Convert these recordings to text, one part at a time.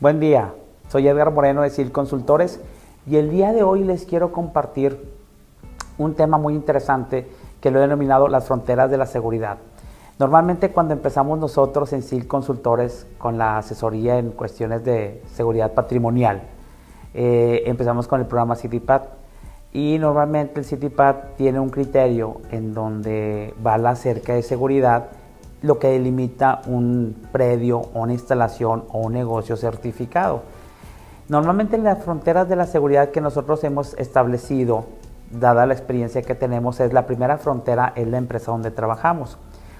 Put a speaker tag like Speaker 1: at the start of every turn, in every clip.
Speaker 1: Buen día, soy Edgar Moreno de SIL Consultores y el día de hoy les quiero compartir un tema muy interesante que lo he denominado las fronteras de la seguridad. Normalmente cuando empezamos nosotros en SIL Consultores con la asesoría en cuestiones de seguridad patrimonial, eh, empezamos con el programa CityPad y normalmente el CityPad tiene un criterio en donde va la cerca de seguridad lo que delimita un predio, una instalación o un negocio certificado. Normalmente en las fronteras de la seguridad que nosotros hemos establecido, dada la experiencia que tenemos, es la primera frontera es la empresa donde trabajamos.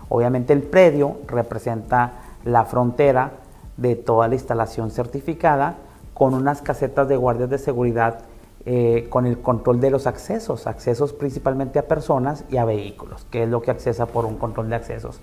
Speaker 1: Obviamente el predio representa la frontera de toda la instalación certificada con unas casetas de guardias de seguridad eh, con el control de los accesos, accesos principalmente a personas y a vehículos, que es lo que accesa por un control de accesos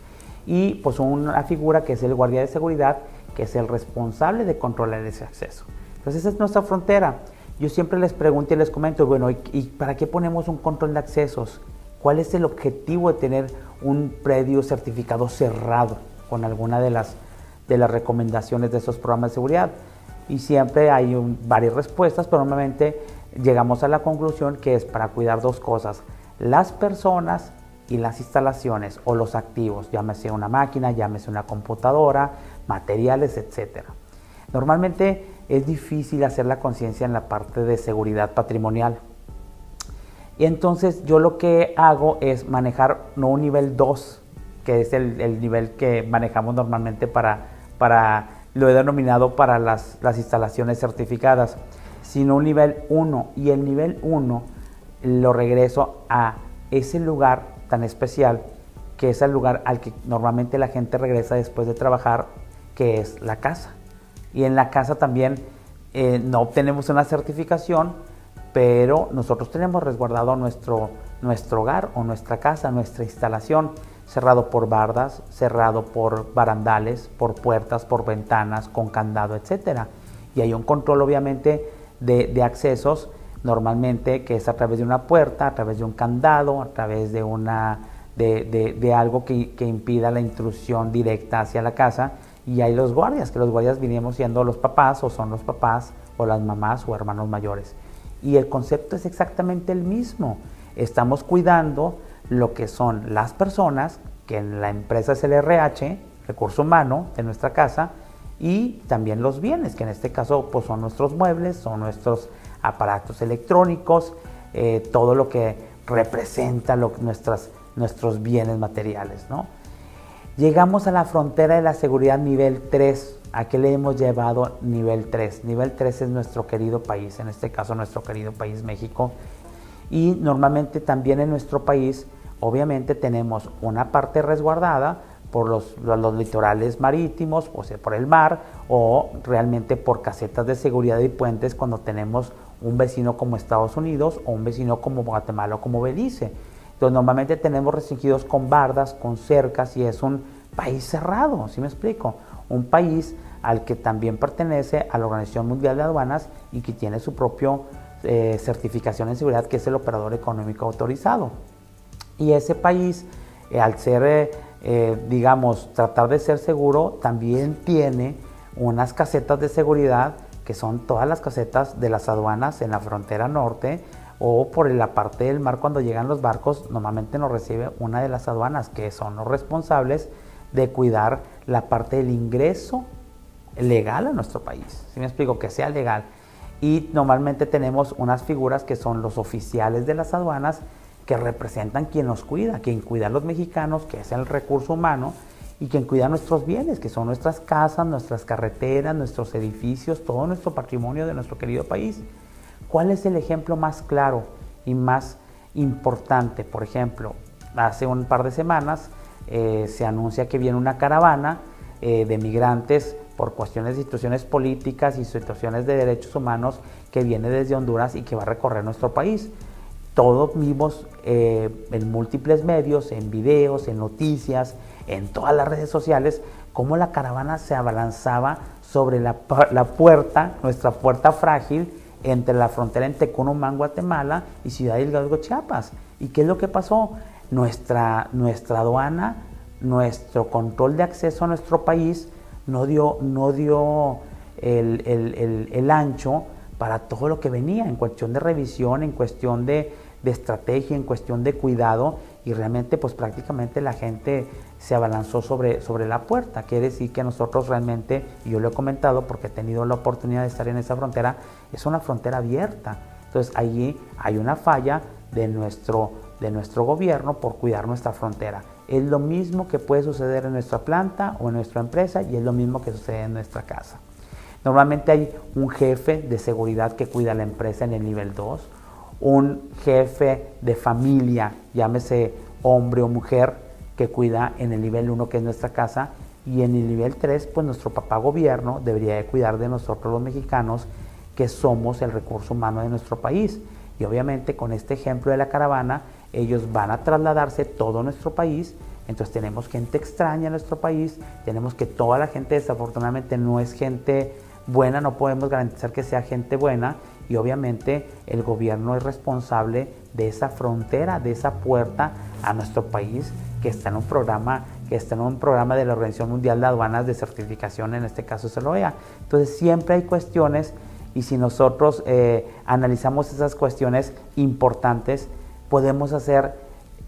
Speaker 1: y pues una figura que es el guardia de seguridad, que es el responsable de controlar ese acceso. Entonces esa es nuestra frontera. Yo siempre les pregunto y les comento, bueno, ¿y, para qué ponemos un control de accesos? ¿Cuál es el objetivo de tener un predio certificado cerrado con alguna de las, de las recomendaciones de esos programas de seguridad? Y siempre hay varias respuestas, pero normalmente llegamos a la conclusión que es para cuidar dos cosas, las personas y las instalaciones o los activos, llámese una máquina, llámese una computadora, materiales, etc. Normalmente es difícil hacer la conciencia en la parte de seguridad patrimonial. Y entonces yo lo que hago es manejar no un nivel 2, que es el, nivel que manejamos normalmente para, para, lo he denominado para las, las instalaciones certificadas, sino un nivel 1. Y el nivel 1 lo regreso a ese lugar tan especial que es el lugar al que normalmente la gente regresa después de trabajar, que es la casa. Y en la casa también eh, no obtenemos una certificación, pero nosotros tenemos resguardado nuestro, nuestro hogar o nuestra casa, nuestra instalación, cerrado por bardas, cerrado por barandales, por puertas, por ventanas, con candado, etc. Y hay un control obviamente de, de accesos normalmente que es a través de una puerta, a través de un candado, a través de, una, de, algo que, impida la intrusión directa hacia la casa. Y hay los guardias, que los guardias vinimos siendo los papás o son los papás o las mamás o hermanos mayores. Y el concepto es exactamente el mismo. Estamos cuidando lo que son las personas, que en la empresa es el RH, recurso humano de nuestra casa, y también los bienes, que en este caso pues, son nuestros muebles, son nuestros aparatos electrónicos, eh, todo lo que representa nuestros bienes materiales. ¿no? Llegamos a la frontera de la seguridad nivel 3. ¿A qué le hemos llevado nivel 3? Nivel 3 es nuestro querido país, en este caso nuestro querido país México. Y normalmente también en nuestro país, obviamente tenemos una parte resguardada por los, los, litorales marítimos, o sea, por el mar, o realmente por casetas de seguridad y puentes cuando tenemos un vecino como Estados Unidos o un vecino como Guatemala o como Belice. Entonces normalmente tenemos restringidos con bardas, con cercas y es un país cerrado, ¿sí me explico? Un país al que también pertenece a la Organización Mundial de Aduanas y que tiene su propia eh, certificación en seguridad que es el operador económico autorizado. Y ese país, eh, al ser, eh, digamos, tratar de ser seguro, también tiene unas casetas de seguridad que son todas las casetas de las aduanas en la frontera norte o por la parte del mar cuando llegan los barcos, normalmente nos recibe una de las aduanas que son los responsables de cuidar la parte del ingreso legal a nuestro país. Si me explico, que sea legal. Y normalmente tenemos unas figuras que son los oficiales de las aduanas que representan quien nos cuida, quien cuida a los mexicanos, que es el recurso humano, y quien cuida nuestros bienes, que son nuestras casas, nuestras carreteras, nuestros edificios, todo nuestro patrimonio de nuestro querido país. ¿Cuál es el ejemplo más claro y más importante? Por ejemplo, hace un par de semanas eh, se anuncia que viene una caravana eh, de migrantes por cuestiones de situaciones políticas y situaciones de derechos humanos que viene desde Honduras y que va a recorrer nuestro país. Todos vimos eh, en múltiples medios, en videos, en noticias, en todas las redes sociales, cómo la caravana se abalanzaba sobre la, puerta, nuestra puerta frágil, entre la frontera en Tecunumán, Guatemala y Ciudad Hidalgo, Chiapas. ¿Y qué es lo que pasó? Nuestra, nuestra aduana, nuestro control de acceso a nuestro país no dio, no dio el, ancho para todo lo que venía en cuestión de revisión, en cuestión de, de estrategia, en cuestión de cuidado y realmente pues prácticamente la gente se abalanzó sobre, sobre la puerta. Quiere decir que nosotros realmente, y yo lo he comentado porque he tenido la oportunidad de estar en esa frontera, es una frontera abierta. Entonces allí hay una falla de nuestro, de nuestro gobierno por cuidar nuestra frontera. Es lo mismo que puede suceder en nuestra planta o en nuestra empresa y es lo mismo que sucede en nuestra casa. Normalmente hay un jefe de seguridad que cuida la empresa en el nivel 2, un jefe de familia, llámese hombre o mujer, que cuida en el nivel 1 que es nuestra casa y en el nivel 3 pues nuestro papá gobierno debería de cuidar de nosotros los mexicanos que somos el recurso humano de nuestro país. Y obviamente con este ejemplo de la caravana ellos van a trasladarse todo nuestro país, entonces tenemos gente extraña en nuestro país, tenemos que toda la gente desafortunadamente no es gente buena, no podemos garantizar que sea gente buena y obviamente el gobierno es responsable de esa frontera, de esa puerta a nuestro país que está en un programa que está en un programa de la Organización Mundial de Aduanas de certificación, en este caso es el OEA. Entonces siempre hay cuestiones y si nosotros eh, analizamos esas cuestiones importantes, podemos hacer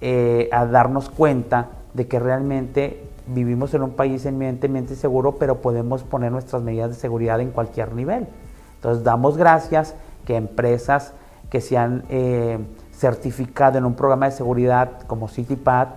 Speaker 1: eh, a darnos cuenta de que realmente vivimos en un país eminentemente seguro, pero podemos poner nuestras medidas de seguridad en cualquier nivel. Entonces damos gracias que empresas que se han eh, certificado en un programa de seguridad como CityPad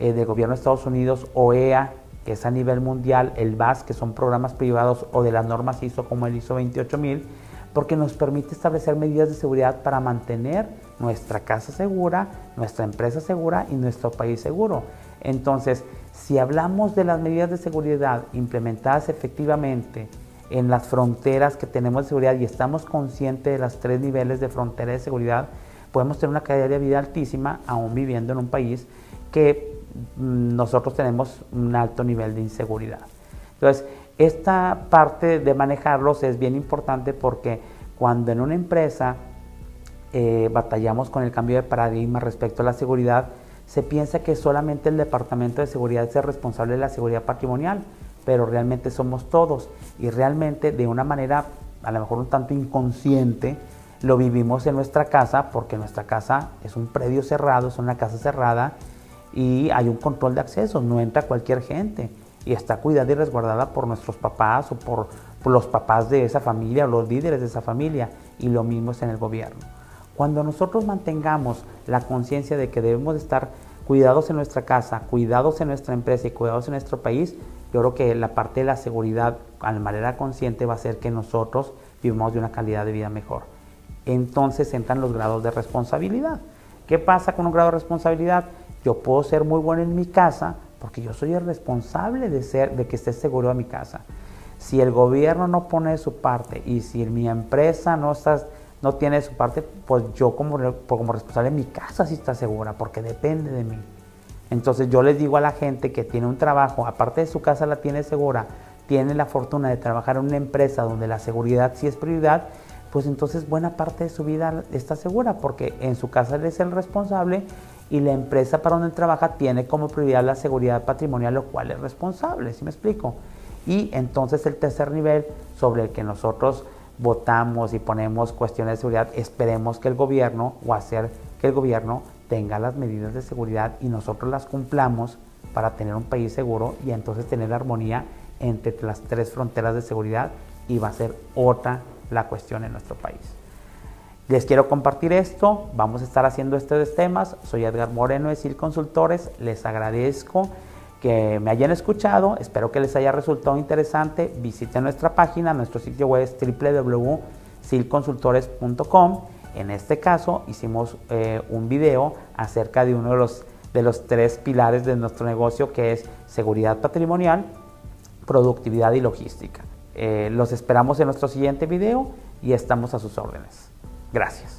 Speaker 1: eh, del gobierno de Estados Unidos, OEA, que es a nivel mundial, el BAS, que son programas privados o de las normas ISO como el ISO 28000, porque nos permite establecer medidas de seguridad para mantener nuestra casa segura, nuestra empresa segura y nuestro país seguro. Entonces, si hablamos de las medidas de seguridad implementadas efectivamente en las fronteras que tenemos de seguridad y estamos conscientes de los tres niveles de frontera de seguridad, podemos tener una calidad de vida altísima aún viviendo en un país que nosotros tenemos un alto nivel de inseguridad. Entonces, esta parte de manejarlos es bien importante porque cuando en una empresa eh, batallamos con el cambio de paradigma respecto a la seguridad, se piensa que solamente el departamento de seguridad es el responsable de la seguridad patrimonial pero realmente somos todos y realmente de una manera a lo mejor un tanto inconsciente lo vivimos en nuestra casa porque nuestra casa es un predio cerrado, es una casa cerrada y hay un control de acceso, no entra cualquier gente y está cuidada y resguardada por nuestros papás o por, los papás de esa familia o los líderes de esa familia y lo mismo es en el gobierno. Cuando nosotros mantengamos la conciencia de que debemos estar cuidados en nuestra casa, cuidados en nuestra empresa y cuidados en nuestro país, yo creo que la parte de la seguridad, de manera consciente, va a hacer que nosotros vivamos de una calidad de vida mejor. Entonces entran los grados de responsabilidad. ¿Qué pasa con un grado de responsabilidad? Yo puedo ser muy bueno en mi casa porque yo soy el responsable de, ser, de que esté seguro mi casa. Si el gobierno no pone su parte y si mi empresa no, no tiene su parte, pues yo como, como responsable de mi casa sí está segura porque depende de mí. Entonces yo les digo a la gente que tiene un trabajo, aparte de su casa la tiene segura, tiene la fortuna de trabajar en una empresa donde la seguridad sí es prioridad, pues entonces buena parte de su vida está segura porque en su casa él es el responsable y la empresa para donde trabaja tiene como prioridad la seguridad patrimonial, lo cual es responsable, ¿sí me explico? Y entonces el tercer nivel sobre el que nosotros votamos y ponemos cuestiones de seguridad, esperemos que el gobierno o hacer que el gobierno tenga las medidas de seguridad y nosotros las cumplamos para tener un país seguro y entonces tener armonía entre las tres fronteras de seguridad y va a ser otra la cuestión en nuestro país. Les quiero compartir esto, vamos a estar haciendo estos temas. Soy Edgar Moreno de SIL Consultores, les agradezco que me hayan escuchado, espero que les haya resultado interesante. Visiten nuestra página, nuestro sitio web es www.silconsultores.com en este caso hicimos eh, un video acerca de uno de los, de los tres pilares de nuestro negocio que es seguridad patrimonial, productividad y logística. Eh, los esperamos en nuestro siguiente video y estamos a sus órdenes. Gracias.